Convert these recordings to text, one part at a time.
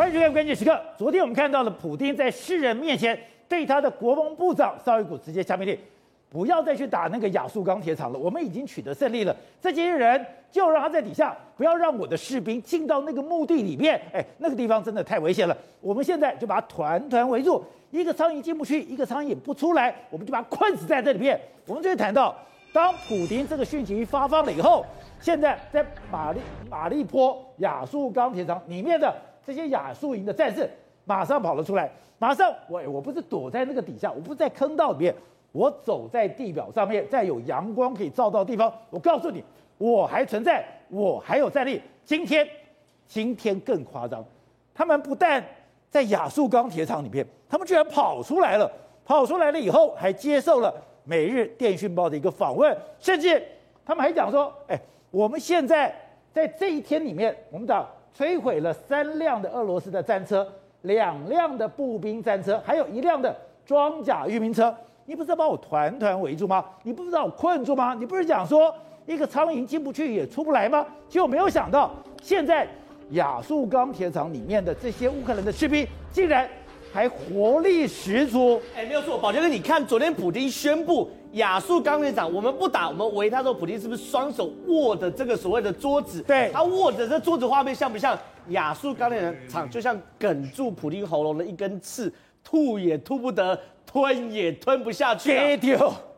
欢迎收看关键时刻。昨天我们看到了普丁在世人面前对他的国防部长绍伊古直接下命令，不要再去打那个亚速钢铁厂了。我们已经取得胜利了，这些人就让他在底下，不要让我的士兵进到那个墓地里面。哎，那个地方真的太危险了。我们现在就把它团团围住，一个苍蝇进不去，一个苍蝇不出来，我们就把它困死在这里面。我们就会谈到，当普丁这个讯息发放了以后，现在在马利马利坡亚速钢铁厂里面的。这些亚速营的战士马上跑了出来，马上我我不是躲在那个底下，我不是在坑道里面，我走在地表上面，在有阳光可以照到的地方。我告诉你，我还存在，我还有战力。今天，今天更夸张，他们不但在亚速钢铁厂里面，他们居然跑出来了，跑出来了以后还接受了《每日电讯报》的一个访问，甚至他们还讲说：“哎，我们现在在这一天里面，我们讲。”摧毁了三辆的俄罗斯的战车，两辆的步兵战车，还有一辆的装甲运兵车。你不是要把我团团围住吗？你不是把我困住吗？你不是讲说一个苍蝇进不去也出不来吗？结果没有想到，现在亚速钢铁厂里面的这些乌克兰的士兵竟然还活力十足。哎，没有错，宝杰哥，你看昨天普京宣布。亚速钢铁厂，我们不打，我们围他。说普京是不是双手握着这个所谓的桌子？对，他握着这桌子，画面像不像亚速钢铁厂？就像梗住普京喉咙的一根刺，吐也吐不得，吞也吞不下去。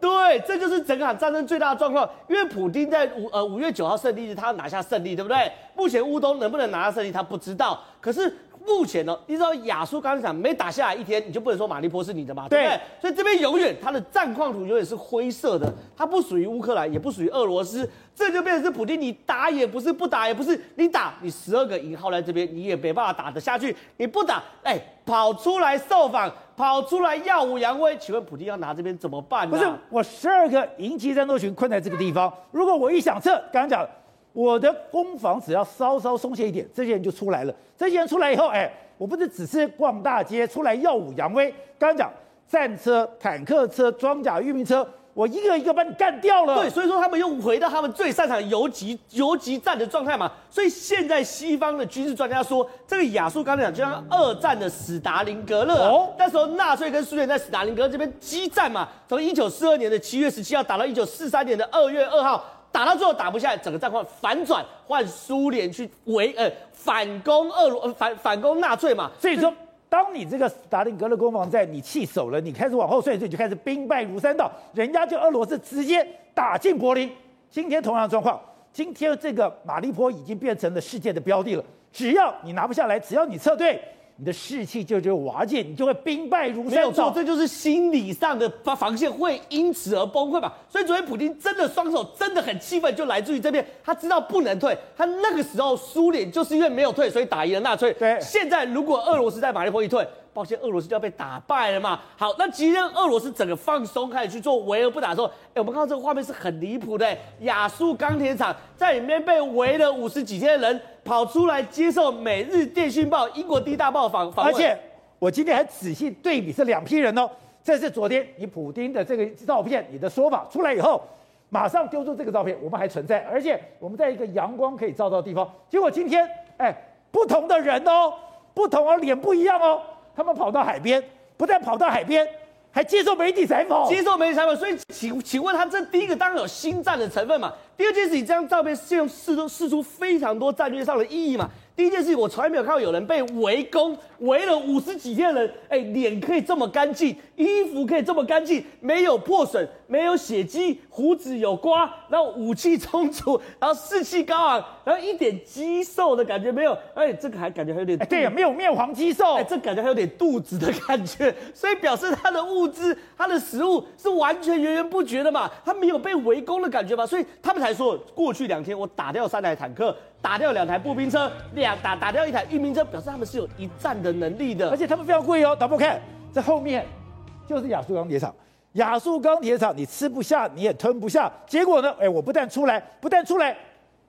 对，这就是整场战争最大的状况。因为普京在五呃五月九号胜利日，他要拿下胜利，对不对？目前乌东能不能拿下胜利，他不知道。可是。目前呢，你知道亚速钢铁厂没打下来一天，你就不能说马利坡是你的嘛，对不对？所以这边永远它的战况图永远是灰色的，它不属于乌克兰，也不属于俄罗斯，这就变成是普京，你打也不是，不打也不是，你打你十二个营号在这边，你也没办法打得下去，你不打，哎，跑出来受访，跑出来耀武扬威，请问普京要拿这边怎么办呢？不是，我十二个营级战斗群困在这个地方，如果我一想撤，刚刚讲。我的攻防只要稍稍松懈一点，这些人就出来了。这些人出来以后，哎，我不是只是逛大街出来耀武扬威。刚刚讲战车、坦克车、装甲运兵车，我一个一个把你干掉了。对，所以说他们又回到他们最擅长游击游击战的状态嘛。所以现在西方的军事专家说，这个亚速钢铁厂就像二战的史达林格勒，哦，那时候纳粹跟苏联在史达林格勒这边激战嘛，从一九四二年的七月十七号打到一九四三年的二月二号。打到最后打不下来，整个战况反转，换苏联去围呃反攻俄罗呃反反攻纳粹嘛。所以说，当你这个斯大林格勒攻防战你弃守了，你开始往后退，所以就开始兵败如山倒，人家就俄罗斯直接打进柏林。今天同样状况，今天这个马利坡已经变成了世界的标的了，只要你拿不下来，只要你撤退。你的士气就就瓦解，你就会兵败如山倒。没有错，这就是心理上的防防线会因此而崩溃嘛。所以昨天普京真的双手真的很气愤，就来自于这边，他知道不能退。他那个时候苏联就是因为没有退，所以打赢了纳粹。对，现在如果俄罗斯在马利波一退。抱歉，俄罗斯就要被打败了嘛。好，那今天俄罗斯整个放松开始去做围而不打的时候，哎，我们看到这个画面是很离谱的。亚速钢铁厂在里面被围了五十几天的人跑出来接受《每日电讯报》英国第一大报访访问。而且我今天还仔细对比这两批人哦，这是昨天你普丁的这个照片，你的说法出来以后，马上丢出这个照片，我们还存在，而且我们在一个阳光可以照到的地方。结果今天，哎，不同的人哦，不同哦，脸不一样哦。他们跑到海边，不但跑到海边，还接受媒体采访，接受媒体采访。所以，请请问他这第一个当然有心战的成分嘛？第二件事情，这张照片是用试出试出非常多战略上的意义嘛？第一件事情，我从来没有看到有人被围攻，围了五十几天的人，哎，脸可以这么干净，衣服可以这么干净，没有破损，没有血迹，胡子有刮，然后武器充足，然后士气高昂，然后一点肌瘦的感觉没有，哎，这个还感觉还有点，对呀，没有面黄肌瘦，哎，这感觉还有点肚子的感觉，所以表示他的物资、他的食物是完全源源不绝的嘛，他没有被围攻的感觉嘛，所以他们才说，过去两天我打掉三台坦克。打掉两台步兵车，两打打掉一台运兵车，表示他们是有一战的能力的，而且他们非常贵哦。导播看，在后面就是亚速钢铁厂，亚速钢铁厂你吃不下，你也吞不下，结果呢？哎，我不但出来，不但出来。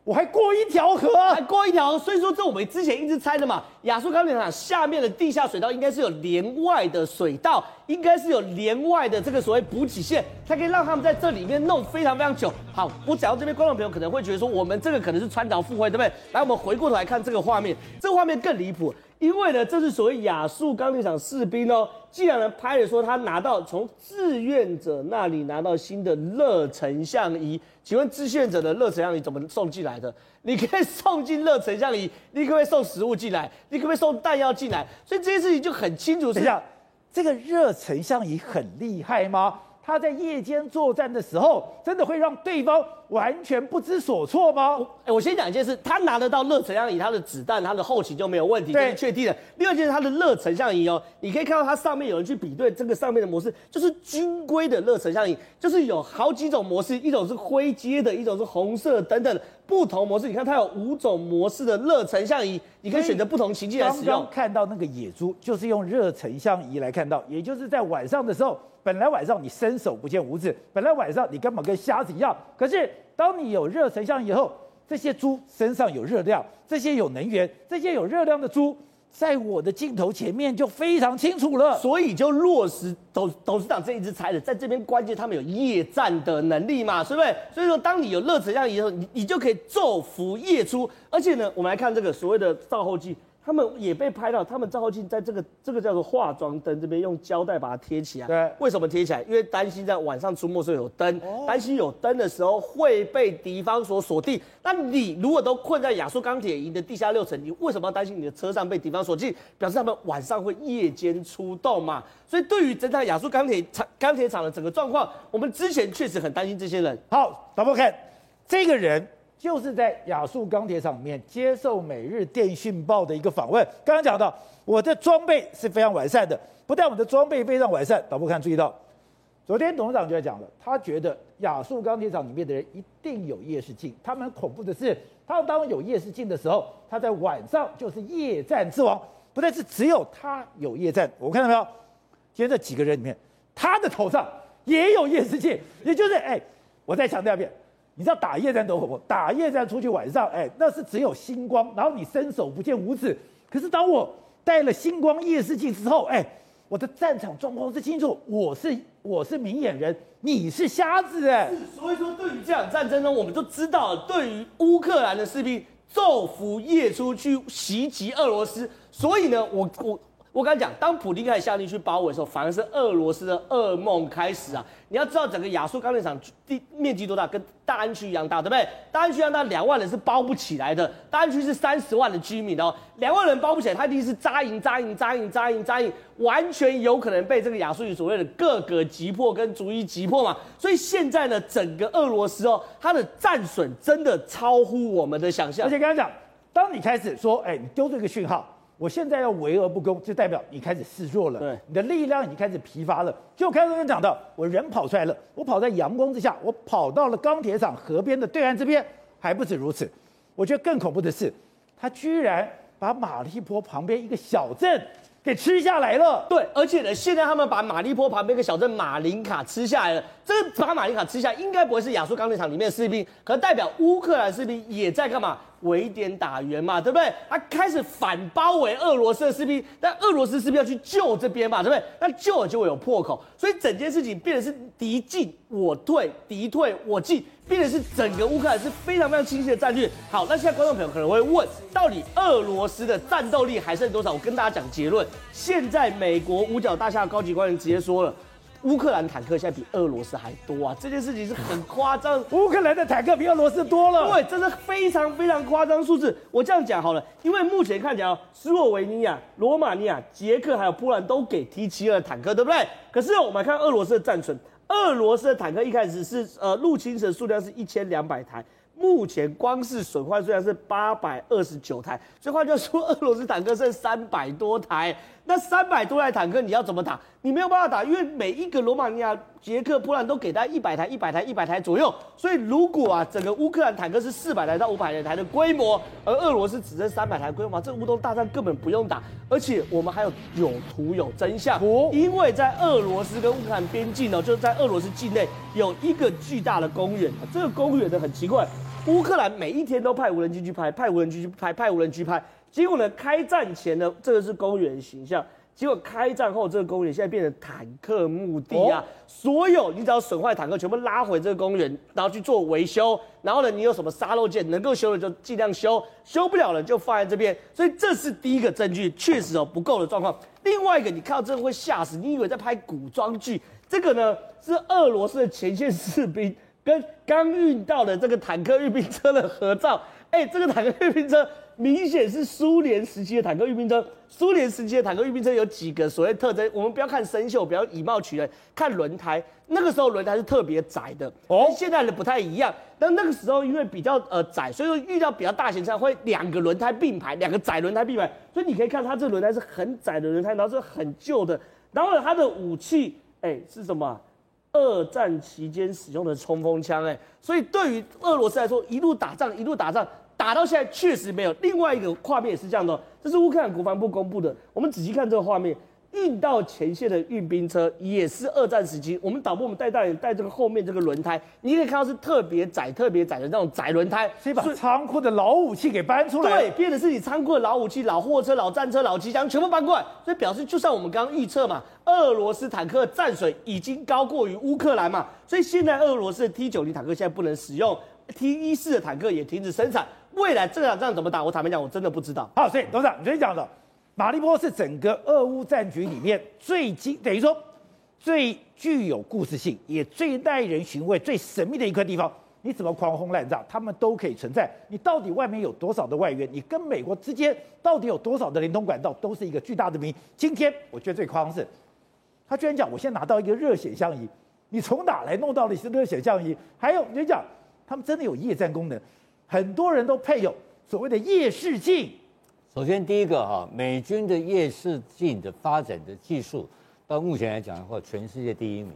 我还过一条河，还过一条，所以说这我们之前一直猜的嘛。亚速钢铁厂下面的地下水道应该是有连外的水道，应该是有连外的这个所谓补给线，才可以让他们在这里面弄非常非常久。好，我讲到这边，观众朋友可能会觉得说，我们这个可能是穿凿附会，对不对？来，我们回过头来看这个画面，这个画面更离谱。因为呢，这是所谓亚速钢铁厂士兵哦，既然呢拍了说他拿到从志愿者那里拿到新的热成像仪，请问志愿者的热成像仪怎么送进来的？你可以送进热成像仪，你可不可以送食物进来？你可不可以送弹药进来？所以这件事情就很清楚。等一下，这个热成像仪很厉害吗？他在夜间作战的时候，真的会让对方完全不知所措吗？哎，我先讲一件事，他拿得到热成像仪，他的子弹、他的后勤就没有问题，这是确定的。第二件事，他的热成像仪哦，你可以看到它上面有人去比对这个上面的模式，就是军规的热成像仪，就是有好几种模式，一种是灰阶的，一种是红色等等不同模式。你看它有五种模式的热成像仪，你可以选择不同情境来使用。刚刚看到那个野猪，就是用热成像仪来看到，也就是在晚上的时候。本来晚上你伸手不见五指，本来晚上你根本跟瞎子一样。可是当你有热成像以后，这些猪身上有热量，这些有能源，这些有热量的猪，在我的镜头前面就非常清楚了。所以就落实董董事长这一支猜的，在这边关键他们有夜战的能力嘛，是不是？所以说当你有热成像以后，你你就可以昼伏夜出。而且呢，我们来看这个所谓的照后镜。他们也被拍到，他们照后镜在这个这个叫做化妆灯这边用胶带把它贴起来。对，为什么贴起来？因为担心在晚上出没时候有灯，担心有灯的时候会被敌方所锁定。那你如果都困在亚速钢铁营的地下六层，你为什么要担心你的车上被敌方锁定？表示他们晚上会夜间出动嘛。所以对于整台亚速钢铁厂钢铁厂的整个状况，我们之前确实很担心这些人。好，导播看这个人。就是在亚速钢铁厂里面接受《每日电讯报》的一个访问。刚刚讲到，我的装备是非常完善的，不但我的装备非常完善，导播看注意到，昨天董事长就在讲了，他觉得亚速钢铁厂里面的人一定有夜视镜。他们恐怖的是，他们当有夜视镜的时候，他在晚上就是夜战之王。不但是只有他有夜战，我看到没有？今天这几个人里面，他的头上也有夜视镜，也就是哎，我再强调一遍。你知道打夜战多恐怖？打夜战出去晚上，哎，那是只有星光，然后你伸手不见五指。可是当我带了星光夜视镜之后，哎，我的战场状况是清楚，我是我是明眼人，你是瞎子，哎。所以说，对于这场战争呢，我们都知道，对于乌克兰的士兵昼伏夜出去袭击俄罗斯，所以呢，我我。我刚才讲，当普丁开始下令去包围的时候，反而是俄罗斯的噩梦开始啊！你要知道，整个亚速钢铁厂地面积多大，跟大安区一样大，对不对？大安区一样大，两万人是包不起来的。大安区是三十万的居民哦，两万人包不起来，他一定是扎营、扎营、扎营、扎营、扎营，完全有可能被这个亚速营所谓的各个击破跟逐一击破嘛。所以现在呢，整个俄罗斯哦，它的战损真的超乎我们的想象。而且刚才讲，当你开始说，哎，你丢这个讯号。我现在要围而不攻，就代表你开始示弱了。对，你的力量已经开始疲乏了。就开始跟讲到，我人跑出来了，我跑在阳光之下，我跑到了钢铁厂河边的对岸这边，还不止如此。我觉得更恐怖的是，他居然把马利坡旁边一个小镇给吃下来了。对，而且呢，现在他们把马利坡旁边一个小镇马林卡吃下来了。这个把马林卡吃下，应该不会是亚速钢铁厂里面的士兵，可代表乌克兰士兵也在干嘛？围点打援嘛，对不对？他开始反包围俄罗斯的士兵，但俄罗斯士兵要去救这边嘛，对不对？那救了就会有破口，所以整件事情变得是敌进我退，敌退我进，变得是整个乌克兰是非常非常清晰的战略。好，那现在观众朋友可能会问，到底俄罗斯的战斗力还剩多少？我跟大家讲结论，现在美国五角大厦高级官员直接说了。乌克兰坦克现在比俄罗斯还多啊！这件事情是很夸张，乌克兰的坦克比俄罗斯多了。对，这是非常非常夸张数字。我这样讲好了，因为目前看起来，斯洛维尼亚、罗马尼亚、捷克还有波兰都给 T 七二坦克，对不对？可是我们来看俄罗斯的战损，俄罗斯的坦克一开始是呃入侵者数量是一千两百台。目前光是损坏数量是八百二十九台，所以换句话说俄罗斯坦克剩三百多台。那三百多台坦克你要怎么打？你没有办法打，因为每一个罗马尼亚、捷克、波兰都给他一百台、一百台、一百台左右。所以如果啊，整个乌克兰坦克是四百台到五百台的规模，而俄罗斯只剩三百台规模，这乌东大战根本不用打。而且我们还有有图有真相，因为在俄罗斯跟乌克兰边境呢，就是在俄罗斯境内有一个巨大的公园，这个公园呢很奇怪。乌克兰每一天都派无人机去拍，派无人机去拍，派无人机拍。结果呢，开战前呢，这个是公园形象。结果开战后，这个公园现在变成坦克墓地啊！哦、所有你只要损坏坦克，全部拉回这个公园，然后去做维修。然后呢，你有什么沙漏件能够修的就尽量修，修不了了就放在这边。所以这是第一个证据，确实哦不够的状况。另外一个，你看到这个会吓死，你以为在拍古装剧？这个呢是俄罗斯的前线士兵跟刚运到的这个坦克运兵车的合照。哎，这个坦克运兵车。明显是苏联时期的坦克运兵车。苏联时期的坦克运兵车有几个所谓特征，我们不要看生锈，不要以貌取人，看轮胎。那个时候轮胎是特别窄的，哦，跟现在的不太一样。但那个时候因为比较呃窄，所以说遇到比较大型车会两个轮胎并排，两个窄轮胎并排。所以你可以看它这轮胎是很窄的轮胎，然后是很旧的。然后，它的武器哎是什么？二战期间使用的冲锋枪哎。所以对于俄罗斯来说，一路打仗一路打仗。打到现在确实没有。另外一个画面也是这样的，这是乌克兰国防部公布的。我们仔细看这个画面，运到前线的运兵车也是二战时期。我们导播，我们带大眼带这个后面这个轮胎，你可以看到是特别窄、特别窄的那种窄轮胎，所以把仓库的老武器给搬出来。对，变的是你仓库的老武器、老货车、老战车、老机枪全部搬过来。所以表示，就像我们刚刚预测嘛，俄罗斯坦克战损已经高过于乌克兰嘛。所以现在俄罗斯的 T 九零坦克现在不能使用，T 一四的坦克也停止生产。未来这场仗怎么打？我坦白讲，我真的不知道。好，所以董事长，你先讲的，马利波是整个俄乌战局里面最精，等于说最具有故事性，也最耐人寻味、最神秘的一块地方。你怎么狂轰滥炸，他们都可以存在。你到底外面有多少的外援？你跟美国之间到底有多少的连通管道，都是一个巨大的谜。今天我觉得最夸张是，他居然讲我现在拿到一个热显像仪，你从哪来弄到的是热显像仪？还有，你讲他们真的有夜战功能？很多人都配有所谓的夜视镜。首先，第一个哈，美军的夜视镜的发展的技术，到目前来讲的话，全世界第一名。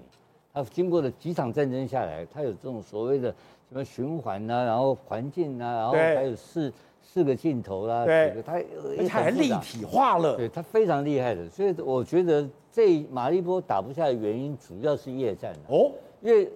它经过了几场战争下来，它有这种所谓的什么循环呐、啊，然后环境呐、啊，然后还有四四个镜头啦、啊，对，它而且还立体化了，对，它非常厉害的。所以我觉得这马利波打不下的原因，主要是夜战哦，因为。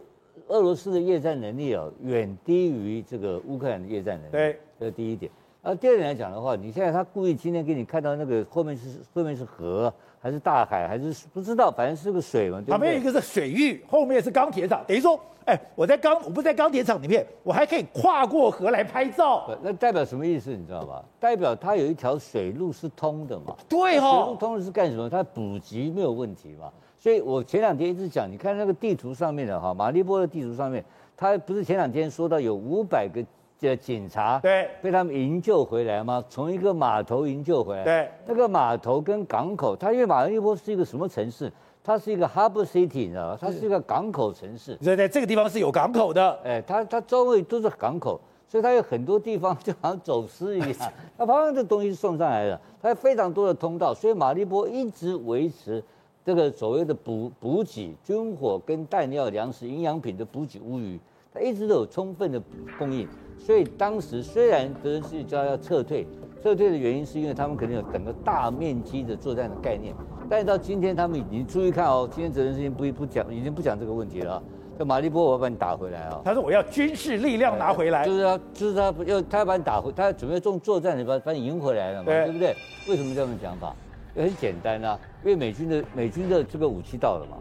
俄罗斯的夜战能力哦，远低于这个乌克兰的夜战能力。对，这是第一点。而第二点来讲的话，你现在他故意今天给你看到那个后面是后面是河，还是大海，还是不知道，反正是个水嘛。对不对？旁边一个是水域，后面是钢铁厂，等于说，哎，我在钢，我不在钢铁厂里面，我还可以跨过河来拍照。那代表什么意思？你知道吧？代表它有一条水路是通的嘛？对哈、哦。水路通的是干什么？它补给没有问题嘛？所以我前两天一直讲，你看那个地图上面的哈，马利波的地图上面，他不是前两天说到有五百个的警察对被他们营救回来吗？从一个码头营救回来。对，那个码头跟港口，它因为马利波是一个什么城市？它是一个 harbor city，你知道吗？它是一个港口城市。所以在这个地方是有港口的。哎，它它周围都是港口，所以它有很多地方就好像走私一样，它旁边的东西送上来的，它有非常多的通道，所以马利波一直维持。这个所谓的补补给、军火跟弹药、粮食、营养品的补给无虞，它一直都有充分的供应。所以当时虽然泽连斯基叫要撤退，撤退的原因是因为他们可能有整个大面积的作战的概念。但是到今天，他们已经注意看哦，今天责任事情不不讲，已经不讲这个问题了。叫马利波，我要把你打回来啊！他说我要军事力量拿回来，就是他，就是他要他要把你打回，他准备做作战，你把把你赢回来了嘛，对，对不对？为什么这样讲法？也很简单啊，因为美军的美军的这个武器到了嘛，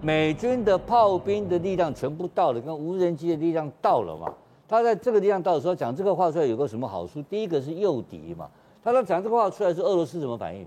美军的炮兵的力量全部到了，跟无人机的力量到了嘛。他在这个地方到的时候讲这个话出来有个什么好处？第一个是诱敌嘛。他说讲这个话出来是俄罗斯怎么反应？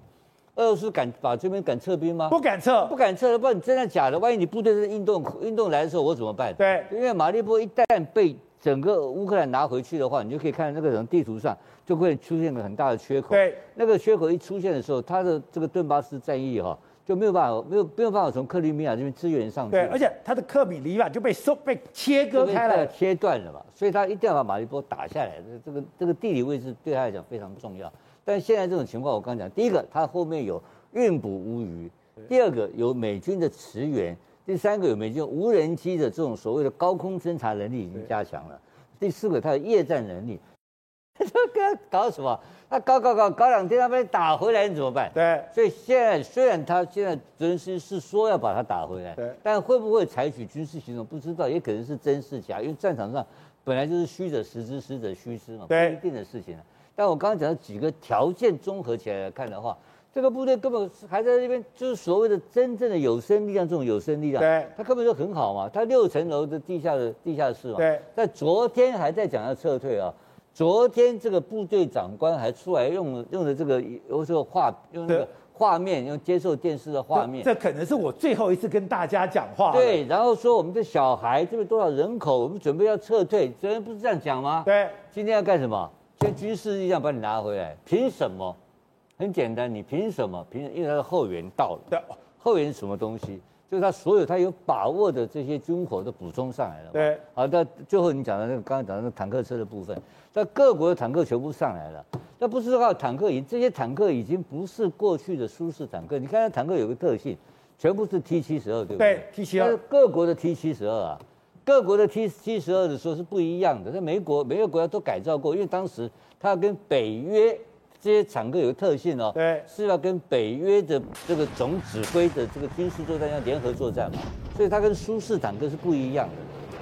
俄罗斯敢把这边敢撤兵吗？不敢撤，不敢撤。不然你真的假的？万一你部队是运动运动来的时候，我怎么办？对，因为马利波一旦被整个乌克兰拿回去的话，你就可以看到那个人地图上。就会出现个很大的缺口。对，那个缺口一出现的时候，他的这个顿巴斯战役哈就没有办法，没有没有办法从克里米亚这边支援上去。对，而且他的克米里亚就被收被切割开了，切断了嘛。所以他一定要把马利波打下来。这个这个地理位置对他来讲非常重要。但现在这种情况，我刚讲，第一个，他后面有运补乌鱼；第二个，有美军的驰援；第三个，有没有就无人机的这种所谓的高空侦察能力已经加强了；第四个，它的夜战能力。这个搞什么？他搞搞搞搞两天，他把你打回来，你怎么办？对。所以现在虽然他现在泽连斯基是说要把他打回来，对。但会不会采取军事行动，不知道，也可能是真是假。因为战场上本来就是虚者实之，实者虚之嘛，不一定的事情。但我刚刚讲的几个条件综合起来来看的话，这个部队根本还在那边，就是所谓的真正的有生力量，这种有生力量，对，他根本就很好嘛，他六层楼的地下的地下室嘛，对，在昨天还在讲要撤退啊，昨天这个部队长官还出来用用的这个有时候画用那个画面，用接受电视的画面，这可能是我最后一次跟大家讲话，对，然后说我们的小孩这边多少人口，我们准备要撤退，昨天不是这样讲吗？对，今天要干什么？先军事力量把你拿回来，凭什么？很简单，你凭什么？凭因为他的后援到了。对，后援什么东西？就是他所有他有把握的这些军火都补充上来了。对，好，到最后你讲的那个刚刚讲的那个坦克车的部分，那各国的坦克全部上来了。那不是靠坦克，已这些坦克已经不是过去的舒适坦克。你看，坦克有个特性，全部是 T 七十二，对不对？对，T 七二。各国的 T 七十二啊，各国的 T 七十二的时候是不一样的。在美国，每个国家都改造过，因为当时他要跟北约。这些坦克有个特性哦，对，是要跟北约的这个总指挥的这个军事作战要联合作战嘛，所以它跟苏式坦克是不一样的。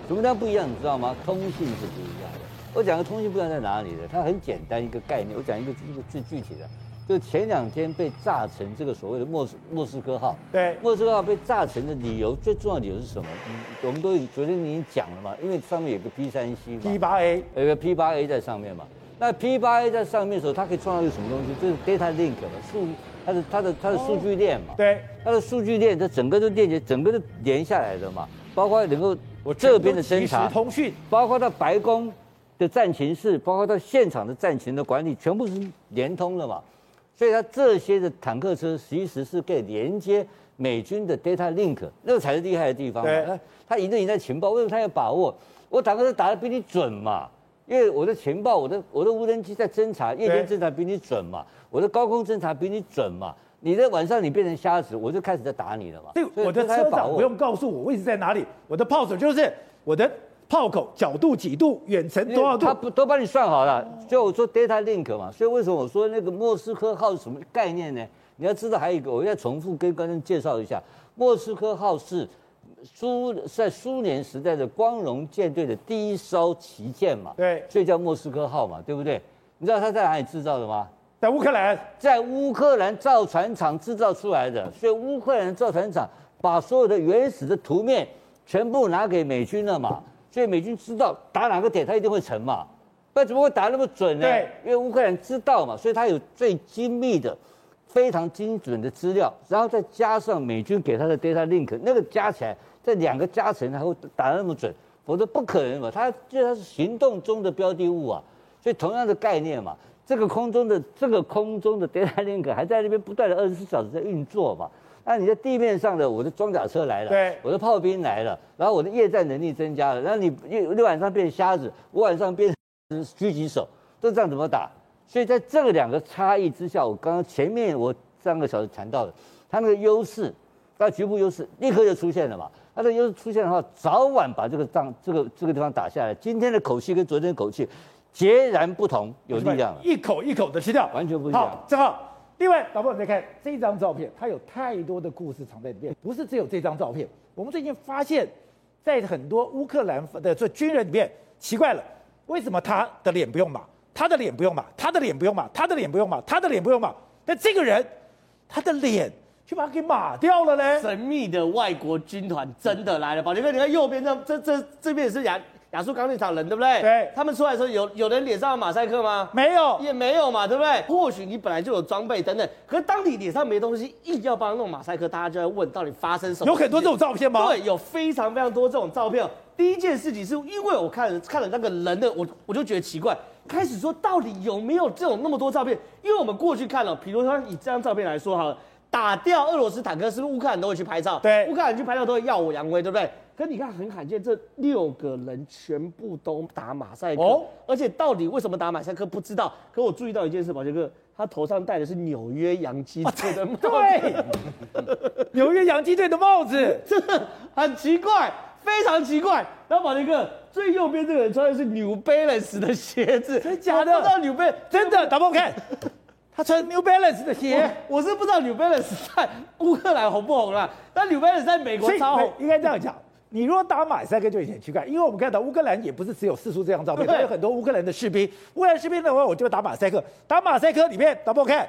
什么叫不一样？你知道吗？通信是不一样的。我讲个通信不一样在哪里呢？它很简单一个概念。我讲一个一个最具体的，就前两天被炸成这个所谓的莫斯莫斯科号。对，莫斯科号被炸成的理由，最重要的理由是什么？嗯，我们都昨天已经讲了嘛，因为上面有个 P 三 C 嘛，P 八 A 有个 P 八 A 在上面嘛。那 P 八 A 在上面的时候，它可以创造一个什么东西？就是 data link 嘛，数，它的它的它的数据链嘛。对，它的数据链，它整个都链接，整个都连下来的嘛。包括能够我这边的侦查通讯，包括到白宫的战情室，包括到现场的战情的管理，全部是连通的嘛。所以它这些的坦克车其实是可以连接美军的 data link，那个才是厉害的地方嘛。它它赢就赢在情报，为什么它有把握？我坦克车打得比你准嘛。因为我的情报，我的我的无人机在侦查，夜间侦查比你准嘛，我的高空侦查比你准嘛，你在晚上你变成瞎子，我就开始在打你了嘛。对，我的车长不用告诉我位置在哪里，我的炮手就是我的炮口角度几度，远程多少度，他不都帮你算好了。所以我说 data link 嘛，所以为什么我说那个莫斯科号是什么概念呢？你要知道还有一个，我再重复跟观众介绍一下，莫斯科号是。苏在苏联时代的光荣舰队的第一艘旗舰嘛，对，所以叫莫斯科号嘛，对不对？你知道它在哪里制造的吗？在乌克兰，在乌克兰造船厂制造出来的。所以乌克兰造船厂把所有的原始的图面全部拿给美军了嘛，所以美军知道打哪个点，它一定会沉嘛，不然怎么会打那么准呢？对，因为乌克兰知道嘛，所以它有最精密的、非常精准的资料，然后再加上美军给他的 data link，那个加起来。这两个加成才会打得那么准，否则不可能嘛。它就它是行动中的标的物啊，所以同样的概念嘛，这个空中的这个空中的 data link 还在那边不断的二十四小时在运作嘛。那你在地面上的我的装甲车来了，对，我的炮兵来了，然后我的夜战能力增加了，然后你你你晚上变瞎子，我晚上变狙击手，这仗怎么打？所以在这个两个差异之下，我刚刚前面我三个小时谈到的，它那个优势，它局部优势立刻就出现了嘛。他的优势出现的话，早晚把这个仗、这个这个地方打下来。今天的口气跟昨天的口气截然不同，有力量了，一口一口的吃掉，完全不一样。好，正好。另外，导播你再看这张照片，它有太多的故事藏在里面，不是只有这张照片。我们最近发现，在很多乌克兰的这军人里面，奇怪了，为什么他的脸不用码，他的脸不用码，他的脸不用码，他的脸不用码，他的脸不用码，但这个人，他的脸。就把他给码掉了嘞。神秘的外国军团真的来了，宝杰哥，你看右边这这这这边也是亚亚速钢铁厂人，对不对？对。他们出来的时候有有人脸上有马赛克吗？没有，也没有嘛，对不对？或许你本来就有装备等等，可是当你脸上没东西，硬要帮他弄马赛克，大家就要问到底发生什么？有很多这种照片吗？对，有非常非常多这种照片。第一件事情是因为我看了看了那个人的，我我就觉得奇怪，开始说到底有没有这种那么多照片？因为我们过去看了，比如说以这张照片来说好了。打掉俄罗斯坦克，是不是乌克兰都会去拍照？对，乌克兰去拍照都会耀武扬威，对不对？可你看很罕见，这六个人全部都打马赛克，哦、而且到底为什么打马赛克不知道。可我注意到一件事，宝杰哥，他头上戴的是纽约洋基队的帽子，啊、对，纽约洋基队的帽子，真的很奇怪，非常奇怪。然后把那个最右边这个人穿的是 New Balance 的鞋子，真的假的？不知道 New Balance 真的，打不看。他穿 New Balance 的鞋，我是不知道 New Balance 在乌克兰红不红啦，但 New Balance 在美国超红。应该这样讲，你如果打马赛克就有点奇怪，因为我们看到乌克兰也不是只有四处这张照片，还有很多乌克兰的士兵。乌克兰士兵的话，我就打马赛克，打马赛克里面，打不看，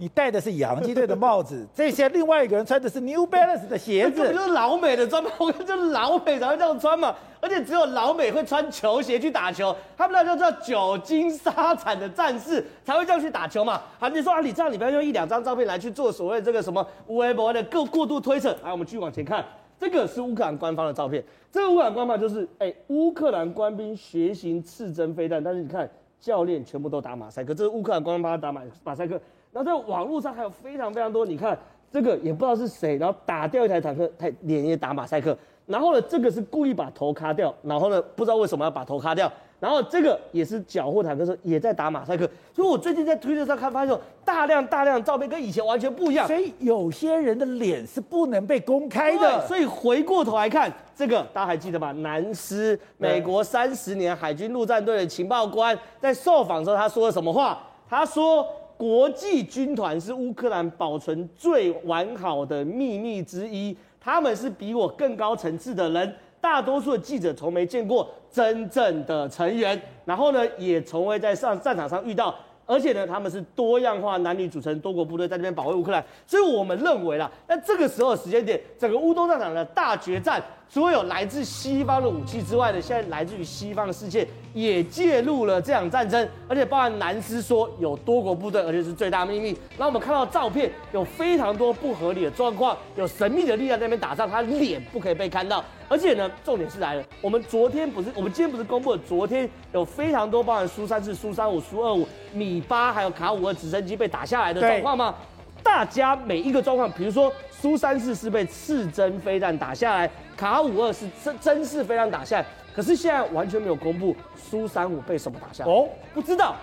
你戴的是洋基队的帽子，这些另外一个人穿的是 New Balance 的鞋子，这就是老美的装扮，我看就是老美才会这样穿嘛。而且只有老美会穿球鞋去打球，他们那叫叫久经沙场的战士才会这样去打球嘛。好，你说啊，你这样你不要用一两张照片来去做所谓这个什么微博的过过度推测。来，我们继续往前看，这个是乌克兰官方的照片，这个乌克兰官方就是哎，乌克兰官兵学习刺针飞弹，但是你看教练全部都打马赛克，这是乌克兰官方打马马赛克。然后在网络上还有非常非常多，你看这个也不知道是谁，然后打掉一台坦克，他脸也打马赛克。然后呢，这个是故意把头卡掉，然后呢，不知道为什么要把头卡掉。然后这个也是缴获坦克时也在打马赛克。所以我最近在推特上看，发现大量大量的照片跟以前完全不一样。所以有些人的脸是不能被公开的。所以回过头来看，这个大家还记得吧？南斯，美国三十年海军陆战队的情报官在受访的时候，他说了什么话？他说。国际军团是乌克兰保存最完好的秘密之一，他们是比我更高层次的人，大多数的记者从没见过真正的成员，然后呢，也从未在上战场上遇到。而且呢，他们是多样化男女组成多国部队在这边保卫乌克兰，所以我们认为啦，那这个时候时间点，整个乌东战场的大决战，除了有来自西方的武器之外呢，现在来自于西方的世界也介入了这场战争，而且包含南斯说有多国部队，而且是最大秘密。那我们看到照片，有非常多不合理的状况，有神秘的力量在那边打仗，他脸不可以被看到。而且呢，重点是来了，我们昨天不是，我们今天不是公布了，昨天有非常多包含苏三四、苏三五、苏二五、米八，还有卡五二直升机被打下来的状况吗？大家每一个状况，比如说苏三四是被刺针飞弹打下来，卡五二是真真式飞弹打下来，可是现在完全没有公布苏三五被什么打下来哦，不知道。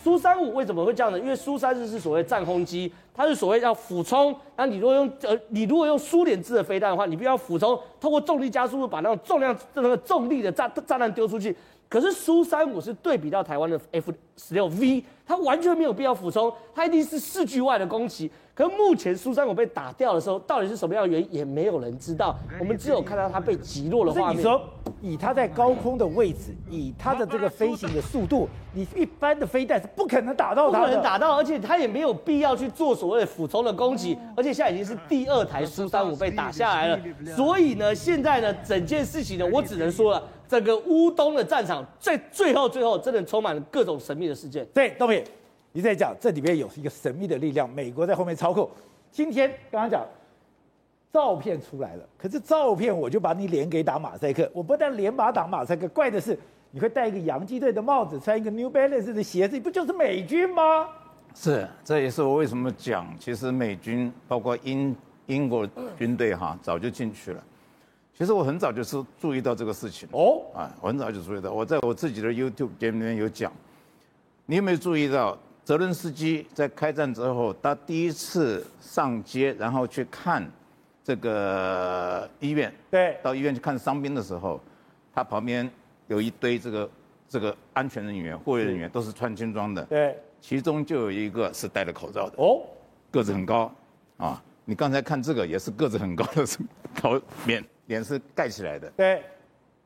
苏三五为什么会这样呢？因为苏三四是所谓战轰机，它是所谓要俯冲。那你如果用呃，你如果用苏联制的飞弹的话，你必须要俯冲，通过重力加速度把那种重量、那个重力的炸炸弹丢出去。可是苏三五是对比到台湾的 F 十六 V，它完全没有必要俯冲，它一定是视距外的攻击。可目前苏三五被打掉的时候，到底是什么样的原因，也没有人知道。我们只有看到它被击落的画面。你说，以它在高空的位置，以它的这个飞行的速度，你一般的飞弹是不可能打到它的，不可能打到，而且它也没有必要去做所谓的俯冲的攻击。而且现在已经是第二台苏三五被打下来了，所以呢，现在呢，整件事情呢，我只能说了。整个乌东的战场，在最后最后，真的充满了各种神秘的事件。对，东平，你在讲这里面有一个神秘的力量，美国在后面操控。今天刚刚讲照片出来了，可是照片我就把你脸给打马赛克，我不但脸把打马赛克，怪的是你会戴一个洋基队的帽子，穿一个 New Balance 的鞋子，你不就是美军吗？是，这也是我为什么讲，其实美军包括英英国军队哈，早就进去了。其实我很早就是注意到这个事情哦，啊，我很早就注意到。我在我自己的 YouTube 节目里面有讲，你有没有注意到泽伦斯基在开战之后，他第一次上街，然后去看这个医院，对，到医院去看伤兵的时候，他旁边有一堆这个这个安全人员、护卫人员，都是穿军装的，对，其中就有一个是戴着口罩的哦，个子很高，啊，你刚才看这个也是个子很高的，是口面。脸是盖起来的，对，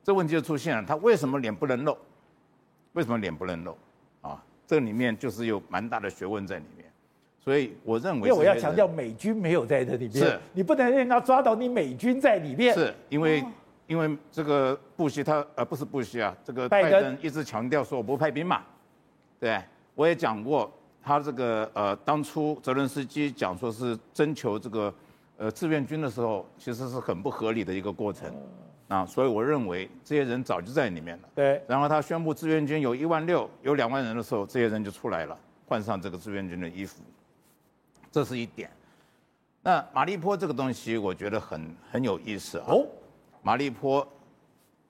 这问题就出现了。他为什么脸不能露？为什么脸不能露？啊，这里面就是有蛮大的学问在里面。所以我认为，因为我要强调，美军没有在这里面，是你不能让他抓到你美军在里面。是因为，因为这个布希他呃不是布希啊，这个拜登一直强调说我不派兵嘛。对，我也讲过，他这个呃当初泽伦斯基讲说是征求这个。呃，志愿军的时候其实是很不合理的一个过程，啊，所以我认为这些人早就在里面了。对。然后他宣布志愿军有一万六，有两万人的时候，这些人就出来了，换上这个志愿军的衣服，这是一点。那马利坡这个东西，我觉得很很有意思啊。哦。马利坡，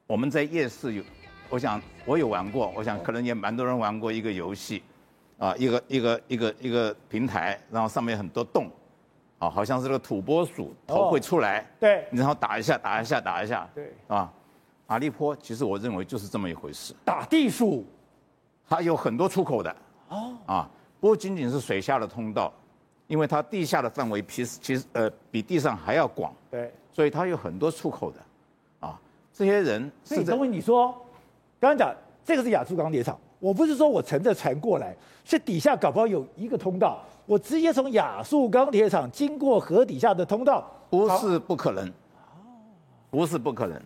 我们在夜市有，我想我有玩过，我想可能也蛮多人玩过一个游戏，啊，一个一个一个一个平台，然后上面很多洞。哦，好像是那个土拨鼠头会出来，对，然后打一下，打一下，打一下，对，啊，马利坡其实我认为就是这么一回事。打地鼠，它有很多出口的，哦，啊，不仅仅是水下的通道，因为它地下的范围其实其实呃比地上还要广，对，所以它有很多出口的，啊，这些人是。所以，等会你说，刚刚讲这个是亚速钢铁厂，我不是说我乘着船过来，是底下搞不好有一个通道。我直接从亚速钢铁厂经过河底下的通道，不是不可能，不是不可能。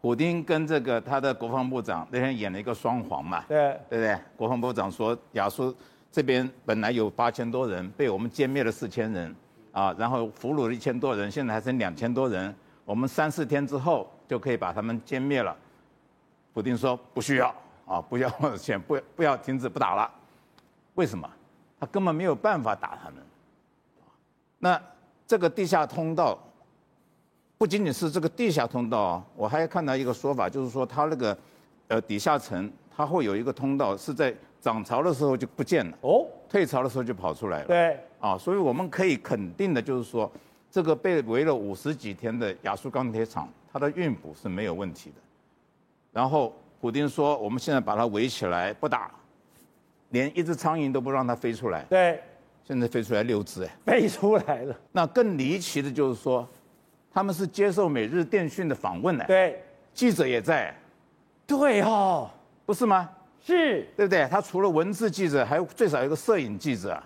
普丁跟这个他的国防部长那天演了一个双簧嘛，对对不对？国防部长说亚速这边本来有八千多人，被我们歼灭了四千人，啊，然后俘虏了一千多人，现在还剩两千多人，我们三四天之后就可以把他们歼灭了。普丁说不需要啊，不要 先，不不要停止不打了。为什么？他根本没有办法打他们。那这个地下通道，不仅仅是这个地下通道啊，我还看到一个说法，就是说它那个呃底下层，它会有一个通道是在涨潮的时候就不见了，哦，退潮的时候就跑出来了。对，啊，所以我们可以肯定的就是说，这个被围了五十几天的亚速钢铁厂，它的运补是没有问题的。然后普丁说，我们现在把它围起来不打。连一只苍蝇都不让它飞出来。对，现在飞出来六只，哎，飞出来了。那更离奇的就是说，他们是接受每日电讯的访问呢。对，记者也在。对哦，不是吗？是，对不对？他除了文字记者，还有最少一个摄影记者啊。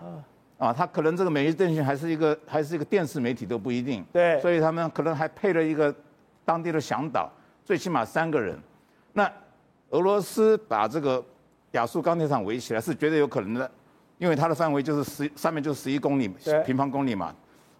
啊，他可能这个每日电讯还是一个还是一个电视媒体都不一定。对，所以他们可能还配了一个当地的向导，最起码三个人。那俄罗斯把这个。亚速钢铁厂围起来是绝对有可能的，因为它的范围就是十上面就是十一公里平方公里嘛，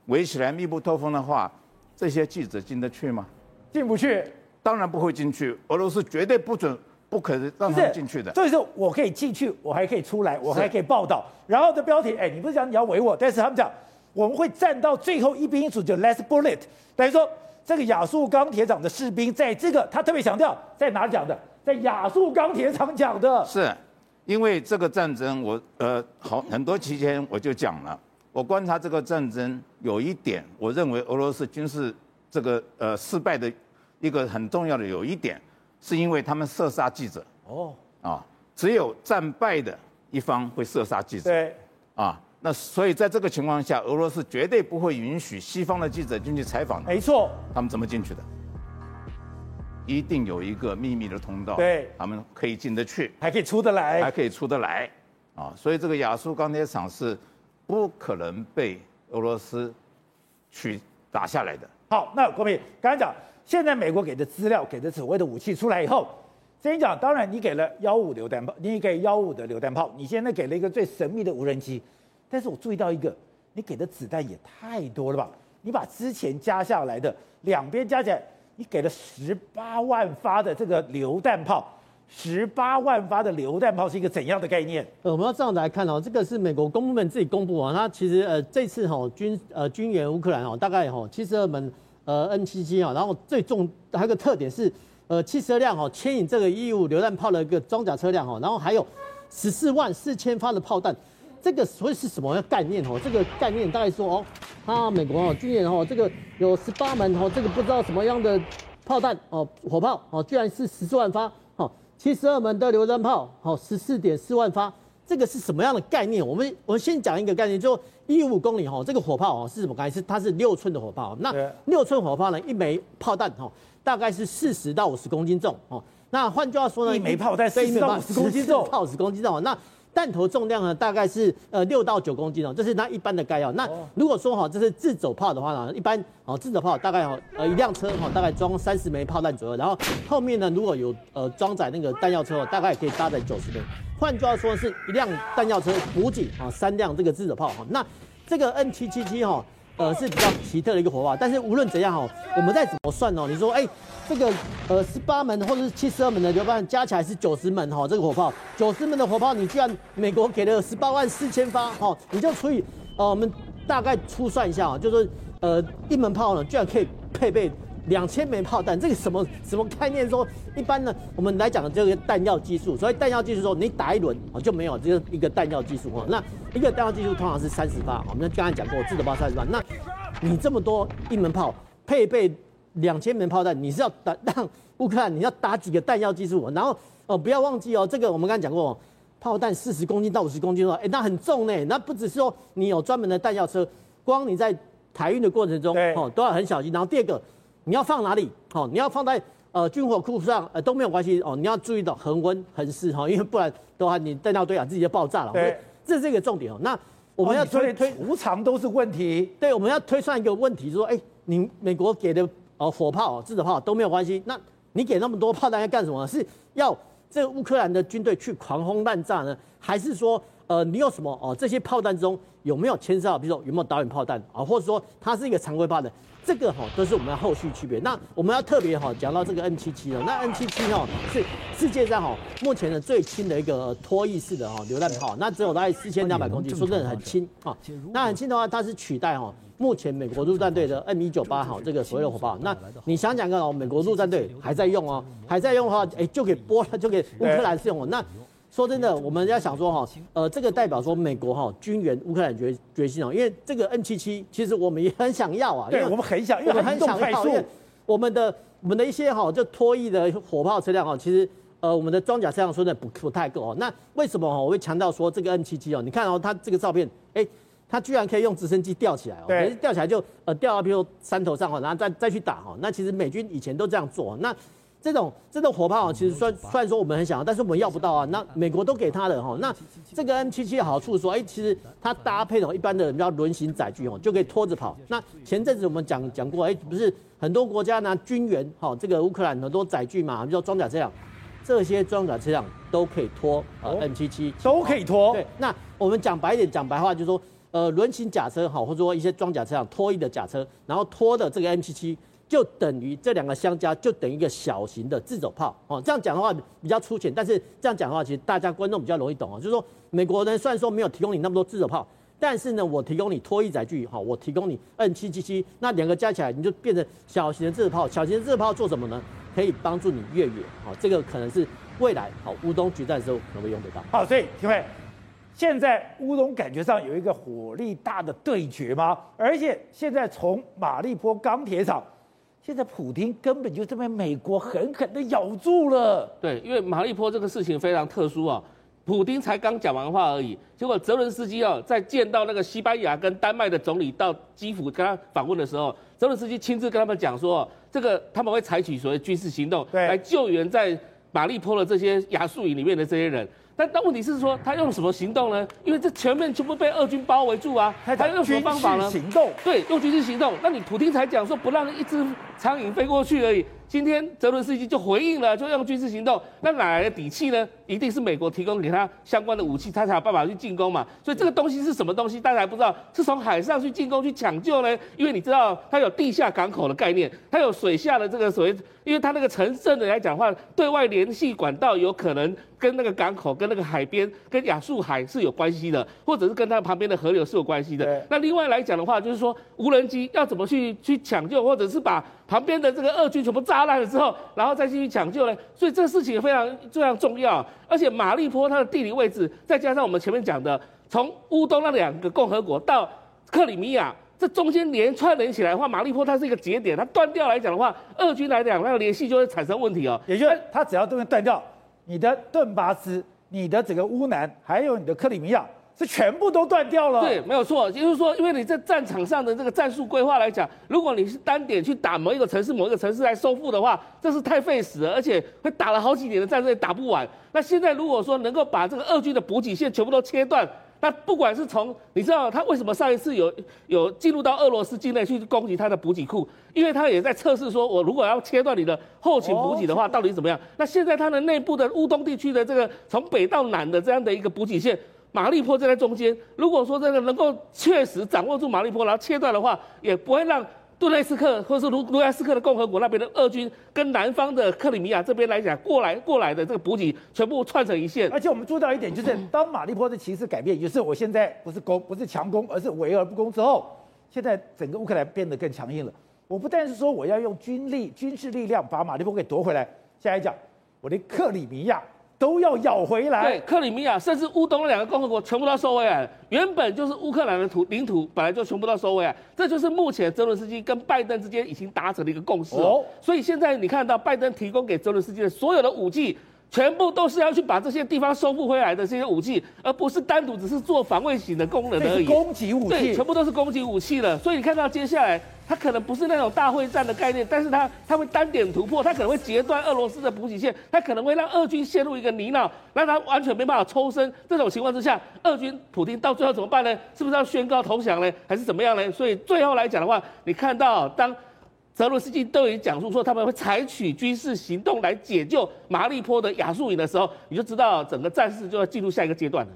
围起来密不透风的话，这些记者进得去吗？进不去，当然不会进去。俄罗斯绝对不准、不可能让他们进去的。所以说，我可以进去，我还可以出来，我还可以报道。然后的标题，哎，你不是讲你要围我，但是他们讲我们会站到最后一兵一卒，就 last bullet。等于说，这个亚速钢铁厂的士兵，在这个他特别强调，在哪讲的？在亚速钢铁厂讲的。是。因为这个战争我，我呃好很多期间我就讲了，我观察这个战争有一点，我认为俄罗斯军事这个呃失败的一个很重要的有一点，是因为他们射杀记者。哦，啊，只有战败的一方会射杀记者。对，啊，那所以在这个情况下，俄罗斯绝对不会允许西方的记者进去采访。没错，他们怎么进去的？一定有一个秘密的通道，对，他们可以进得去，还可以出得来，还可以出得来，啊，所以这个亚速钢铁厂是不可能被俄罗斯去打下来的。好，那国民刚才讲，现在美国给的资料，给的所谓的武器出来以后，先讲，当然你给了幺五榴弹炮，你给幺五的榴弹炮，你现在给了一个最神秘的无人机，但是我注意到一个，你给的子弹也太多了吧？你把之前加下来的两边加起来。你给了十八万发的这个榴弹炮，十八万发的榴弹炮是一个怎样的概念？呃，我们要这样子来看哦，这个是美国公部门自己公布啊，它其实呃这次哈军呃军援乌克兰哦，大概哈七十二门呃 N 七七啊，然后最重还有个特点是呃七十二辆哈牵引这个一五榴弹炮的一个装甲车辆哈，然后还有十四万四千发的炮弹。这个所以是什么概念哦？这个概念大概说哦，啊，美国哦军演哦，这个有十八门哦，这个不知道什么样的炮弹哦，火炮哦，居然是十四万发哦，七十二门的榴弹炮哦，十四点四万发，这个是什么样的概念？我们我们先讲一个概念，就一五公里哦，这个火炮哦是什么概念？是它是六寸的火炮，那六寸火炮呢，一枚炮弹哦，大概是四十到五十公斤重哦。那换句话说呢，一枚炮弹四十到五十公斤重，炮十公斤重，那。弹头重量呢，大概是呃六到九公斤哦，这是它一般的概要。那如果说哈，这是自走炮的话呢，一般哦自走炮大概哦呃一辆车哈大概装三十枚炮弹左右，然后后面呢如果有呃装载那个弹药车哦，大概也可以搭载九十枚。换句话说，是一辆弹药车补给啊三辆这个自走炮哈。那这个 N 七七七哈。呃，是比较奇特的一个火炮，但是无论怎样哦，我们再怎么算哦，你说哎，这个呃十八门或者是七十二门的榴弹加起来是九十门哈，这个火炮九十门的火炮，你居然美国给了十八万四千发哈，你就除以呃我们大概粗算一下啊，就是呃一门炮呢居然可以配备。两千枚炮弹，这个什么什么概念？说一般呢，我们来讲的这个弹药技术，所以弹药技术说你打一轮哦就没有，这个一个弹药技术哦。那一个弹药技术通常是三十发，我们刚才讲过，自走炮三十发。那你这么多一门炮配备两千枚炮弹，你是要打让乌克兰你要打几个弹药技术？然后哦不要忘记哦，这个我们刚才讲过，炮弹四十公斤到五十公斤哦，哎那很重呢。那不只是说你有专门的弹药车，光你在台运的过程中哦都要很小心。然后第二个。你要放哪里？哦，你要放在呃军火库上，呃都没有关系哦。你要注意到恒温恒湿哈，因为不然的话，你弹药堆啊自己就爆炸了。对，这是这个重点哦。那我们要推推无常都是问题。对，我们要推算一个问题，就是说，哎，你美国给的呃火炮、制导炮都没有关系，那你给那么多炮弹要干什么？是要这个乌克兰的军队去狂轰滥炸呢，还是说，呃，你有什么哦？这些炮弹中有没有牵涉到，比如说有没有导引炮弹啊，或者说它是一个常规炮弹？这个哈都是我们要后续区别。那我们要特别哈讲到这个 N 七七了。那 N 七七哈是世界上哈目前的最轻的一个脱曳式的哈榴弹炮，那只有大概四千两百公斤，说真的很轻啊。那很轻的话，它是取代哈目前美国陆战队的 M 一九八哈这个所谓的火炮。那你想想看哦，美国陆战队还在用哦，还在用的话，哎，就给波了，就给乌克兰使用哦。那说真的，我们要想说哈，呃，这个代表说美国哈军援乌克兰决决心哦，因为这个 N 七七其实我们也很想要啊，对，我们很想，因为很想要，因为我们的我们的一些哈就拖曳的火炮车辆哦，其实呃我们的装甲车辆说的不不太够哦。那为什么哦我会强调说这个 N 七七哦？你看哦，它这个照片，哎，它居然可以用直升机吊起来哦，对，吊起来就呃吊到比如山头上哦，然后再再去打哈。那其实美军以前都这样做，那。这种这种火炮哦，其实虽虽然说我们很想要，但是我们要不到啊。那美国都给他了哈。那这个 M 七七的好处说，哎，其实它搭配的一般的比较轮型载具哦，就可以拖着跑。那前阵子我们讲讲过，哎，不是很多国家拿军援哈，这个乌克兰很多载具嘛，比如说装甲车辆，这些装甲车辆都可以拖呃 M 七七，都可以拖。对，那我们讲白一点，讲白话就是说，呃，轮型甲车哈，或者说一些装甲车辆拖曳的甲车，然后拖的这个 M 七七。就等于这两个相加，就等于一个小型的自走炮哦。这样讲的话比较粗浅，但是这样讲的话，其实大家观众比较容易懂哦。就是说，美国人虽然说没有提供你那么多自走炮，但是呢，我提供你拖曳载具哈，我提供你 N 七七七，那两个加起来，你就变成小型的自走炮。小型的自走炮做什么呢？可以帮助你越野哦。这个可能是未来好乌东决战的时候可能会用得到。好，所以各位，现在乌龙感觉上有一个火力大的对决吗？而且现在从马利坡钢铁厂。现在普京根本就这被美国狠狠的咬住了。对，因为马利坡这个事情非常特殊啊，普京才刚讲完话而已，结果泽伦斯基啊，在见到那个西班牙跟丹麦的总理到基辅跟他访问的时候，泽伦斯基亲自跟他们讲说，这个他们会采取所谓军事行动来救援在马利坡的这些亚速营里面的这些人。但但问题是说，他用什么行动呢？因为这前面全部被俄军包围住啊，他用什么方法呢？行动，对，用军事行动。那你普京才讲说不让一只苍蝇飞过去而已。今天泽伦斯基就回应了，就用军事行动，那哪来的底气呢？一定是美国提供给他相关的武器，他才有办法去进攻嘛。所以这个东西是什么东西，大家还不知道，是从海上去进攻去抢救呢？因为你知道，它有地下港口的概念，它有水下的这个所谓，因为它那个城镇的来讲话，对外联系管道有可能跟那个港口、跟那个海边、跟亚速海是有关系的，或者是跟它旁边的河流是有关系的。那另外来讲的话，就是说无人机要怎么去去抢救，或者是把旁边的这个俄军全部炸烂了之后，然后再继续抢救呢？所以这个事情也非常非常重要。而且马利坡它的地理位置，再加上我们前面讲的，从乌东那两个共和国到克里米亚，这中间连串连起来的话，马利坡它是一个节点，它断掉来讲的话，俄军来讲那个联系就会产生问题哦。也就是它只要都会断掉，你的顿巴斯、你的整个乌南，还有你的克里米亚。是全部都断掉了。对，没有错。就是说，因为你在战场上的这个战术规划来讲，如果你是单点去打某一个城市、某一个城市来收复的话，这是太费时了，而且会打了好几年的战争也打不完。那现在如果说能够把这个俄军的补给线全部都切断，那不管是从你知道他为什么上一次有有进入到俄罗斯境内去攻击他的补给库，因为他也在测试说，我如果要切断你的后勤补给的话，到底怎么样？那现在他的内部的乌东地区的这个从北到南的这样的一个补给线。马利波就在中间，如果说这个能够确实掌握住马利波，然后切断的话，也不会让顿内斯克或者是卢卢甘斯克的共和国那边的俄军跟南方的克里米亚这边来讲过来过来的这个补给全部串成一线。而且我们注意到一点，就是当马利波的情势改变，就是我现在不是攻不是强攻，而是围而不攻之后，现在整个乌克兰变得更强硬了。我不但是说我要用军力军事力量把马利波给夺回来，下一讲我连克里米亚。都要咬回来。对，克里米亚甚至乌东的两个共和国全部都收回来。原本就是乌克兰的土领土，本来就全部都收回来。这就是目前泽伦斯基跟拜登之间已经达成的一个共识哦。所以现在你看到拜登提供给泽伦斯基的所有的武器，全部都是要去把这些地方收复回来的这些武器，而不是单独只是做防卫型的功能而已。攻击武器，对，全部都是攻击武器了。所以你看到接下来它可能不是那种大会战的概念，但是它它会单点突破，它可能会截断俄罗斯的补给线，它可能会让俄军陷入一个泥淖，让他完全没办法抽身。这种情况之下，俄军普丁到最后怎么办呢？是不是要宣告投降呢？还是怎么样呢？所以最后来讲的话，你看到当泽伦斯基都已经讲述说他们会采取军事行动来解救马利坡的亚速营的时候，你就知道整个战事就要进入下一个阶段了。